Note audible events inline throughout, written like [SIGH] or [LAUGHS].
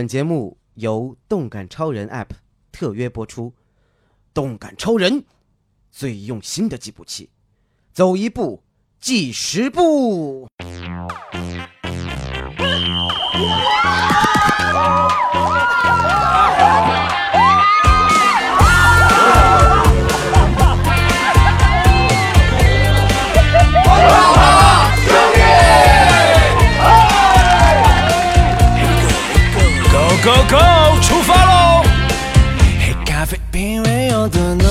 本节目由动感超人 App 特约播出。动感超人，最用心的计步器，走一步计十步。出发喽！黑咖啡品味有多浓？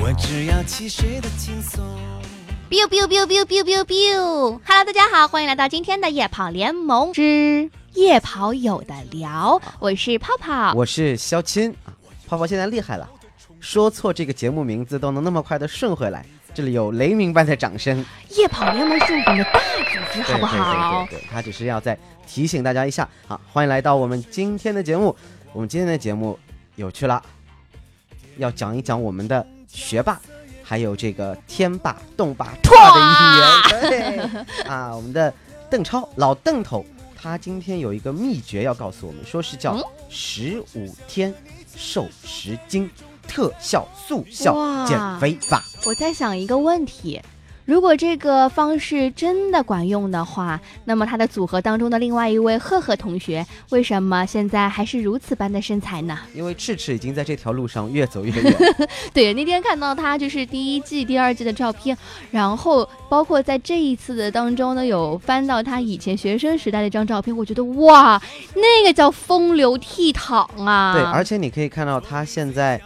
我只要汽水的轻松。biu biu biu biu biu biu biu。Hello，大家好，欢迎来到今天的夜跑联盟之夜跑有的聊，我是泡泡。我是肖钦啊，泡泡现在厉害了，说错这个节目名字都能那么快的顺回来。这里有雷鸣般的掌声，夜跑联盟是我们的大组织，好不好？对对对他只是要再提醒大家一下好，欢迎来到我们今天的节目。我们今天的节目有趣了，要讲一讲我们的学霸，还有这个天霸、动霸、拓的一员。对啊，我们的邓超老邓头，他今天有一个秘诀要告诉我们，说是叫嗯十五天瘦十斤特效速效减肥法。我在想一个问题。如果这个方式真的管用的话，那么他的组合当中的另外一位赫赫同学，为什么现在还是如此般的身材呢？因为赤赤已经在这条路上越走越远。[LAUGHS] 对，那天看到他就是第一季、第二季的照片，然后包括在这一次的当中呢，有翻到他以前学生时代的一张照片，我觉得哇，那个叫风流倜傥啊！对，而且你可以看到他现在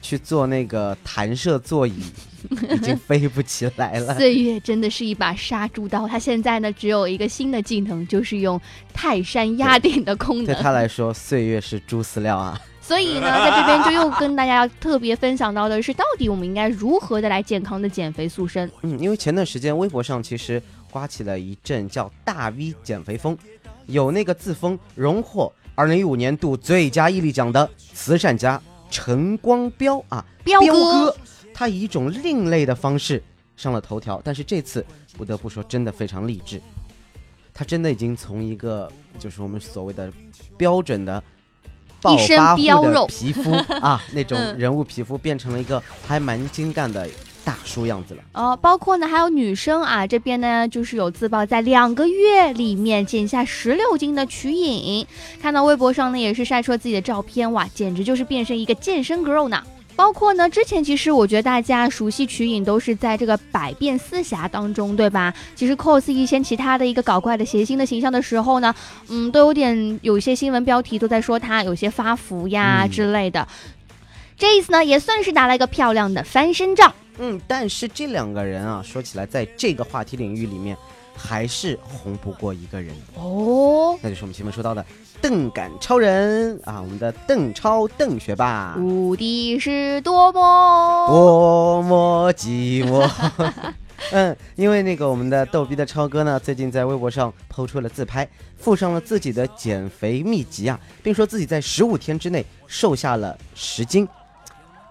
去做那个弹射座椅，[LAUGHS] 已经飞不起来了。岁月真的是一把杀猪刀，他现在呢只有一个新的技能，就是用泰山压顶的功能对能。他来说，岁月是猪饲料啊！所以呢，在这边就又跟大家特别分享到的是，到底我们应该如何的来健康的减肥塑身？嗯，因为前段时间微博上其实刮起了一阵叫“大 V 减肥风”，有那个自封荣获二零一五年度最佳毅力奖的慈善家陈光标啊，彪彪哥，他以一种另类的方式上了头条，但是这次不得不说，真的非常励志。他真的已经从一个就是我们所谓的标准的暴发户的皮肤啊，那种嗯人物皮肤变成了一个还蛮精干的大叔样子了。哦，包括呢还有女生啊，这边呢就是有自曝在两个月里面减下十六斤的瞿颖，看到微博上呢也是晒出了自己的照片，哇，简直就是变身一个健身 girl 呢。包括呢，之前其实我觉得大家熟悉瞿颖都是在这个百变四侠当中，对吧？其实 cos 一些其他的一个搞怪的谐星的形象的时候呢，嗯，都有点有一些新闻标题都在说他有些发福呀嗯之类的。这一次呢，也算是打了一个漂亮的翻身仗。嗯，但是这两个人啊，说起来，在这个话题领域里面，还是红不过一个人，哦，那就是我们前面说到的邓感超人啊，我们的邓超邓学霸。无敌是多么多么寂寞。[LAUGHS] 嗯，因为那个我们的逗逼的超哥呢，最近在微博上抛出了自拍，附上了自己的减肥秘籍啊，并说自己在十五天之内瘦下了十斤，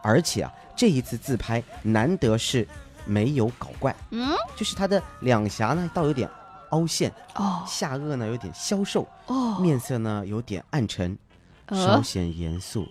而且啊，这一次自拍难得是没有搞怪，嗯就是他的两颊呢倒有点凹陷，哦下颚呢有点消瘦，哦，面色呢有点暗沉，稍呃，显严肃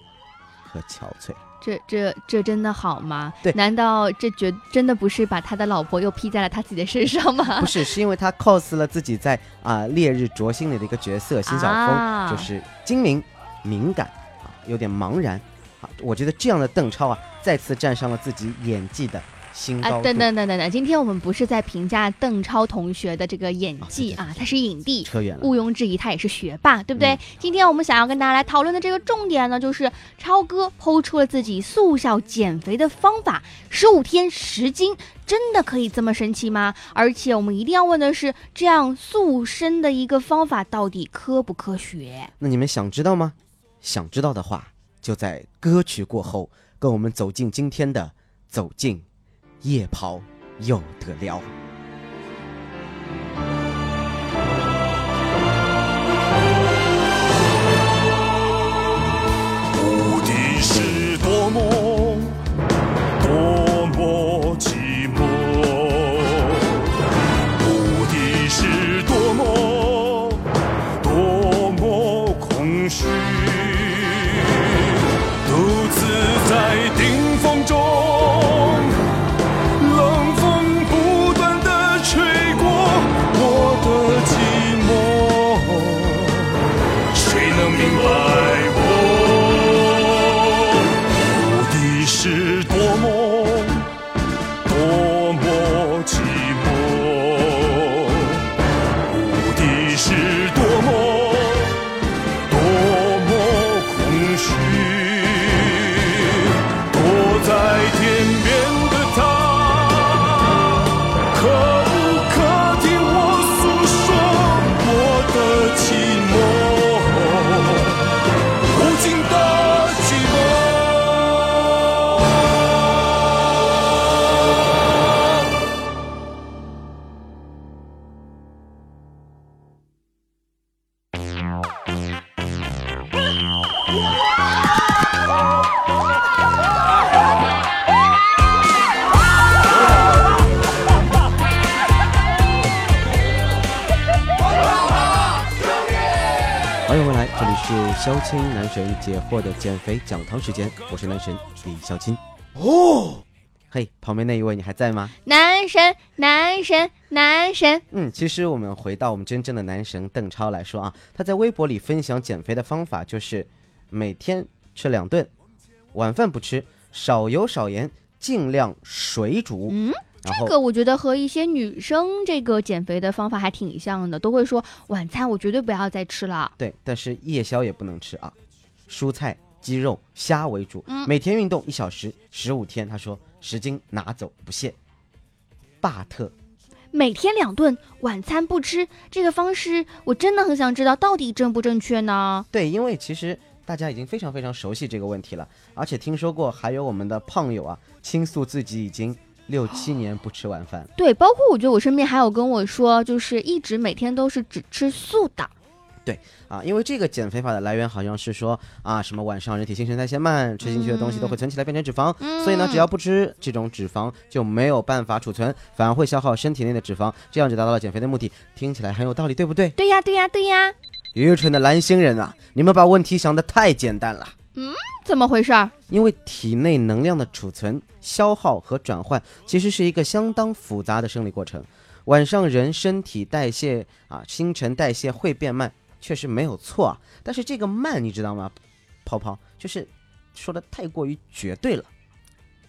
和憔悴。这这这真的好吗？对难道这绝真的不是把他的老婆又披在了他自己的身上吗 [LAUGHS] 不？是，是因为他 cos 了自己在啊、烈日灼心里的一个角色辛晓峰，啊就是精明、敏感啊，有点茫然啊。我觉得这样的邓超啊，再次站上了自己演技的新高啊，等等等等等，今天我们不是在评价邓超同学的这个演技啊啊，他是影帝，扯远了。毋庸置疑，他也是学霸，对不对？嗯今天我们想要跟大家来讨论的这个重点呢，就是超哥抛出了自己速效减肥的方法，十五天十斤，真的可以这么神奇吗？而且我们一定要问的是，这样塑身的一个方法到底科不科学？那你们想知道吗？想知道的话，就在歌曲过后，跟我们走进今天的走进夜跑有得聊。听我青男神解惑的减肥讲堂时间，我是男神李孝钦。哦，嘿，旁边那一位你还在吗？男神，男神，男神，嗯，其实我们回到我们真正的男神邓超来说啊，他在微博里分享减肥的方法就是每天吃两顿，晚饭不吃，少油少盐，尽量水煮。嗯，这个我觉得和一些女生这个减肥的方法还挺像的，都会说晚餐我绝对不要再吃了。对，但是夜宵也不能吃啊，蔬菜、鸡肉、虾为主，嗯每天运动一小时，十五天，他说十斤拿走不谢。巴特，每天两顿，晚餐不吃，这个方式我真的很想知道到底正不正确呢？对，因为其实大家已经非常非常熟悉这个问题了，而且听说过还有我们的胖友啊，倾诉自己已经六七年不吃晚饭。对，包括我觉得我身边还有跟我说，就是一直每天都是只吃素的。对啊，因为这个减肥法的来源好像是说啊，什么晚上人体新陈代谢慢，吃进去的东西都会存起来变成脂肪，嗯所以呢，只要不吃这种脂肪就没有办法储存，反而会消耗身体内的脂肪，这样就达到了减肥的目的。听起来很有道理，对不对？对呀，对呀，对呀，愚蠢的蓝星人啊，你们把问题想得太简单了。怎么回事儿？因为体内能量的储存、消耗和转换，其实是一个相当复杂的生理过程。晚上人身体代谢啊，新陈代谢会变慢，确实没有错啊。但是这个慢，你知道吗？泡泡就是说的太过于绝对了，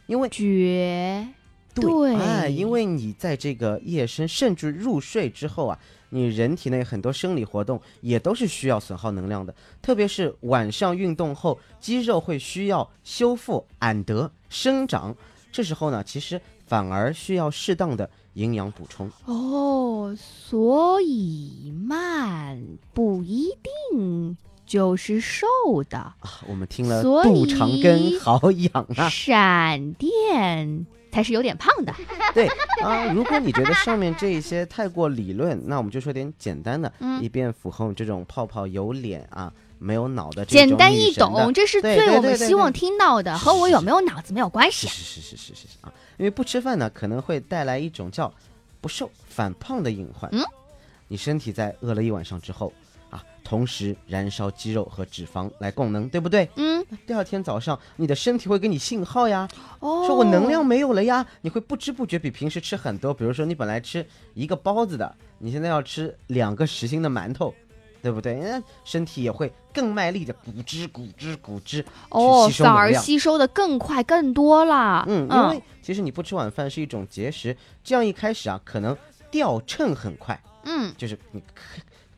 因为绝对哎，因为你在这个夜深甚至入睡之后啊，你人体内很多生理活动也都是需要损耗能量的，特别是晚上运动后，肌肉会需要修复、俺得、生长，这时候呢，其实反而需要适当的营养补充。哦，所以慢不一定就是瘦的，啊，我们听了所肚肠根好痒啊！闪电才是有点胖的。[LAUGHS] 对啊，如果你觉得上面这一些太过理论，那我们就说点简单的，嗯以便符合我们这种泡泡有脸啊、没有脑的这种简单易懂，这是对最我们希望听到的，和我有没有脑子没有关系是。是是是是是是啊，因为不吃饭呢，可能会带来一种叫不瘦反胖的隐患。嗯，你身体在饿了一晚上之后啊，同时燃烧肌肉和脂肪来供能，对不对？嗯，第二天早上，你的身体会给你信号呀，哦，说我能量没有了呀，你会不知不觉比平时吃很多。比如说你本来吃一个包子的，你现在要吃两个实心的馒头，对不对？那身体也会更卖力的鼓汁鼓汁鼓汁哦，反而。吸收的更快更多了。嗯，因为其实你不吃晚饭是一种节食，这样一开始啊，可能掉秤很快，嗯就是你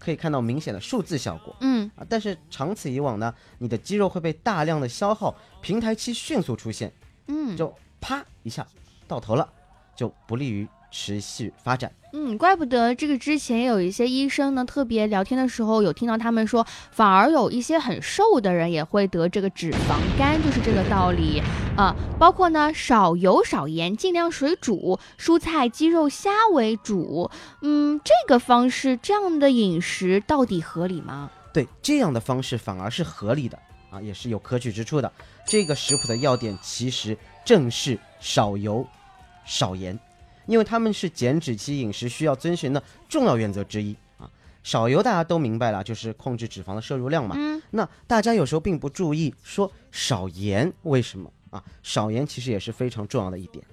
可可以看到明显的数字效果嗯啊。但是长此以往呢，你的肌肉会被大量的消耗，平台期迅速出现，嗯就啪一下到头了，就不利于持续发展。嗯，怪不得这个之前有一些医生呢，特别聊天的时候有听到他们说，反而有一些很瘦的人也会得这个脂肪肝，就是这个道理啊、包括呢少油少盐，尽量水煮，蔬菜、鸡肉、虾为主。嗯，这个方式这样的饮食到底合理吗？对这样的方式反而是合理的啊，也是有可取之处的。这个食谱的要点其实正是少油、少盐，因为它们是减脂期饮食需要遵循的重要原则之一啊。少油大家都明白了，就是控制脂肪的摄入量嘛。嗯，那大家有时候并不注意说少盐为什么啊？少盐其实也是非常重要的一点。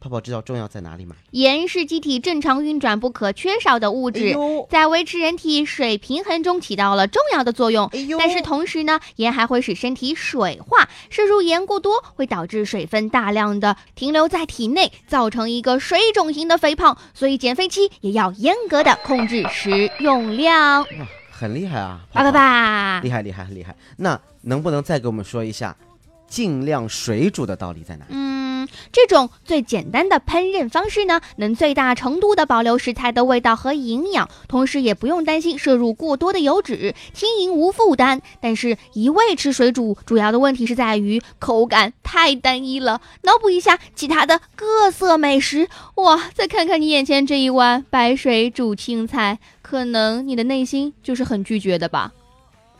泡泡知道重要在哪里吗？盐是机体正常运转不可缺少的物哎质。呦，在维持人体水平衡中起到了重要的作用。哎，但是同时呢，盐还会使身体水化，摄入盐过多会导致水分大量的停留在体内，造成一个水肿型的肥胖。所以减肥期也要严格的控制食用量。哇，很厉害啊！叭叭叭厉，害厉害厉害！那能不能再给我们说一下，尽量水煮的道理在哪里？嗯，这种最简单的烹饪方式呢，能最大程度的保留食材的味道和营养，同时也不用担心摄入过多的油脂，轻盈无负担。但是，一味吃水煮，主要的问题是在于口感太单一了。脑补一下其他的各色美食，哇，再看看你眼前这一碗白水煮青菜，可能你的内心就是很拒绝的吧。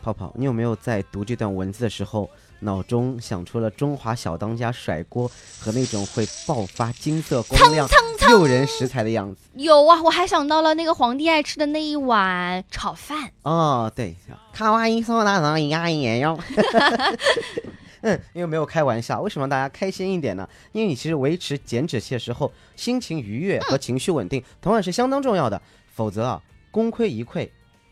泡泡，你有没有在读这段文字的时候，脑中想出了中华小当家甩锅和那种会爆发金色光亮、诱人食材的样子？有啊，我还想到了那个皇帝爱吃的那一碗炒饭。哦，对，卡哇伊说那上牙也要。[LAUGHS] 嗯，因为没有开玩笑，为什么大家开心一点呢？因为你其实维持减脂期的时候，心情愉悦和情绪稳定同样是相当重要的，否则啊，功亏一篑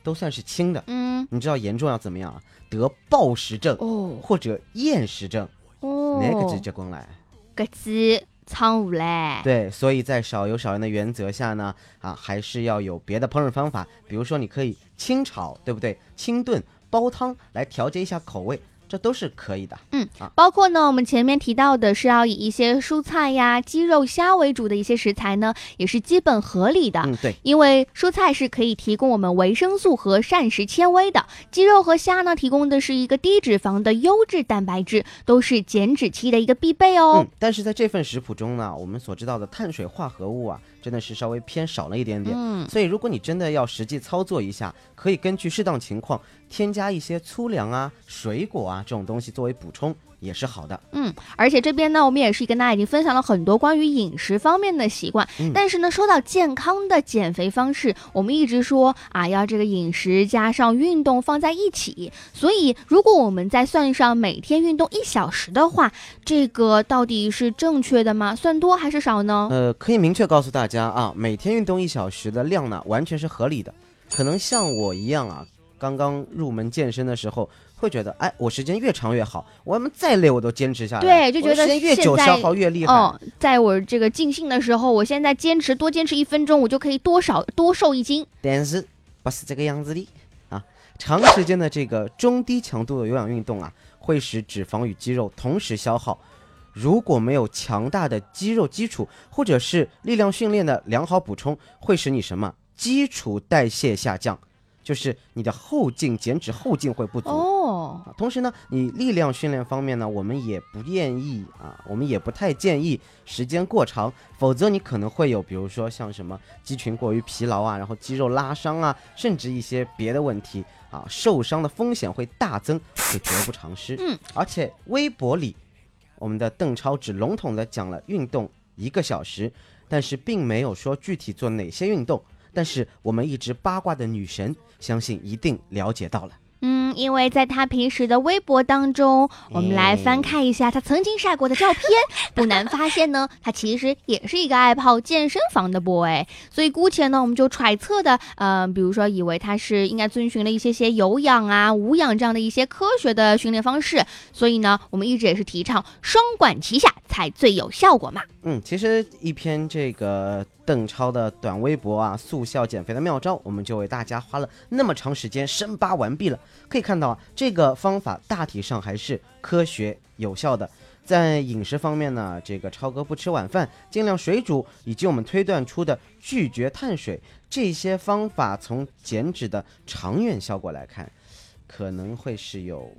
都算是轻的。嗯，你知道严重要怎么样啊？得暴食症哦或者厌食症，哦，哪个直接过来？个鸡苍蝇嘞。对，所以在少油少盐的原则下呢，啊，还是要有别的烹饪方法，比如说你可以清炒，对不对？清炖、煲汤来调节一下口味，这都是可以的。嗯包括呢，我们前面提到的是要以一些蔬菜呀、鸡肉、虾为主的一些食材呢，也是基本合理的。嗯，对，因为蔬菜是可以提供我们维生素和膳食纤维的，鸡肉和虾呢提供的是一个低脂肪的优质蛋白质，都是减脂期的一个必备哦。嗯，但是在这份食谱中呢，我们所知道的碳水化合物啊，真的是稍微偏少了一点点。嗯，所以，如果你真的要实际操作一下，可以根据适当情况添加一些粗粮啊、水果啊这种东西作为补充，也是好的。嗯而且这边呢，我们也是跟大家已经分享了很多关于饮食方面的习惯。嗯但是呢，说到健康的减肥方式，我们一直说啊，要这个饮食加上运动放在一起。所以，如果我们再算上每天运动一小时的话，这个到底是正确的吗？算多还是少呢？呃，可以明确告诉大家啊，每天运动一小时的量呢，完全是合理的。可能像我一样啊，刚刚入门健身的时候，会觉得，哎，我时间越长越好，我们再累我都坚持下来。对就觉得时间越久消耗越厉害。哦，在我这个尽兴的时候，我现在坚持多坚持一分钟，我就可以多少多瘦一斤。但是不是这个样子的啊！长时间的这个中低强度的有氧运动啊，会使脂肪与肌肉同时消耗。如果没有强大的肌肉基础，或者是力量训练的良好补充，会使你什么基础代谢下降，就是你的后劲减脂后劲会不足。哦，啊，同时呢，你力量训练方面呢，我们也不建议啊，我们也不太建议时间过长，否则你可能会有，比如说像什么肌群过于疲劳啊，然后肌肉拉伤啊，甚至一些别的问题啊，受伤的风险会大增，会得不偿失。嗯，而且微博里，我们的邓超只笼统的讲了运动一个小时，但是并没有说具体做哪些运动。但是我们一直八卦的女神，相信一定了解到了。因为在他平时的微博当中，我们来翻看一下他曾经晒过的照片，不难发现呢，他其实也是一个爱泡健身房的 boy。所以姑且呢，我们就揣测的，呃，比如说以为他是应该遵循了一些些有氧啊、无氧这样的一些科学的训练方式。所以呢，我们一直也是提倡双管齐下才最有效果嘛。嗯，其实一篇这个邓超的短微博啊，速效减肥的妙招，我们就为大家花了那么长时间深扒完毕了。可以可以看到啊，这个方法大体上还是科学有效的。在饮食方面呢，这个超哥不吃晚饭，尽量水煮，以及我们推断出的拒绝碳水这些方法，从减脂的长远效果来看，可能会是有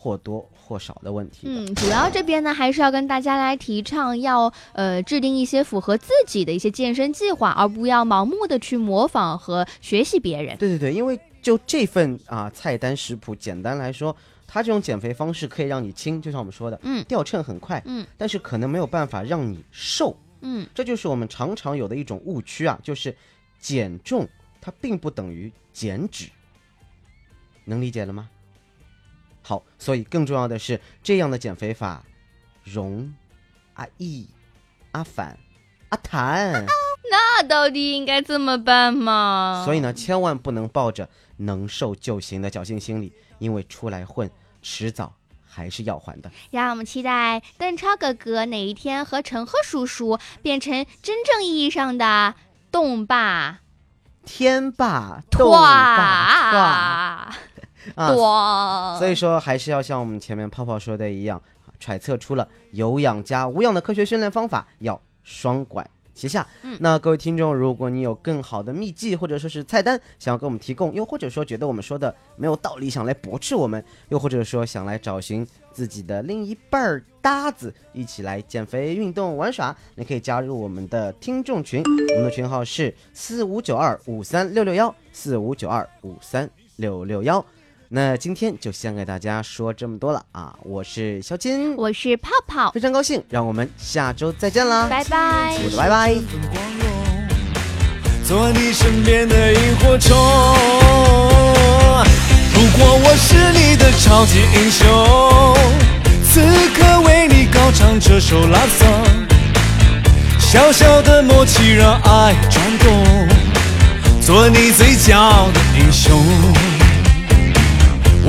或多或少的问题的。嗯，主要这边呢，还是要跟大家来提倡要呃制定一些符合自己的一些健身计划，而不要盲目的去模仿和学习别人。对对对，因为就这份啊菜单食谱，简单来说，它这种减肥方式可以让你轻，就像我们说的，嗯掉秤很快，嗯，但是可能没有办法让你瘦，嗯，这就是我们常常有的一种误区啊，就是减重它并不等于减脂，能理解了吗？好，所以更重要的是，这样的减肥法容阿易啊反阿谭。那到底应该怎么办嘛？所以呢，千万不能抱着能瘦就行的侥幸心理，因为出来混，迟早还是要还的。让我们期待邓超哥哥哪一天和陈赫叔叔变成真正意义上的动霸天霸动霸 [LAUGHS] 啊！哇！所以说，还是要像我们前面泡泡说的一样，揣测出了有氧加无氧的科学训练方法，要双管齐下。嗯那各位听众，如果你有更好的秘籍或者说是菜单想要给我们提供，又或者说觉得我们说的没有道理，想来驳斥我们，又或者说想来找寻自己的另一半儿搭子，一起来减肥、运动、玩耍，你可以加入我们的听众群，我们的群号是四五九二五三六六幺，四五九二五三六六幺。那今天就先给大家说这么多了啊！我是肖金，我是泡泡，非常高兴，让我们下周再见啦！拜拜。拜拜。做你身边的萤火虫。如果我是你的超级英雄，此刻为你高唱这首 love song。小小的默契让爱转动，做你最骄傲的英雄。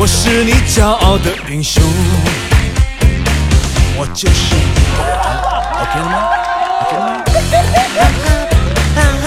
我是你骄傲的英雄，我就是。OK 了吗？OK 了吗？[LAUGHS] 哈哈哈哈！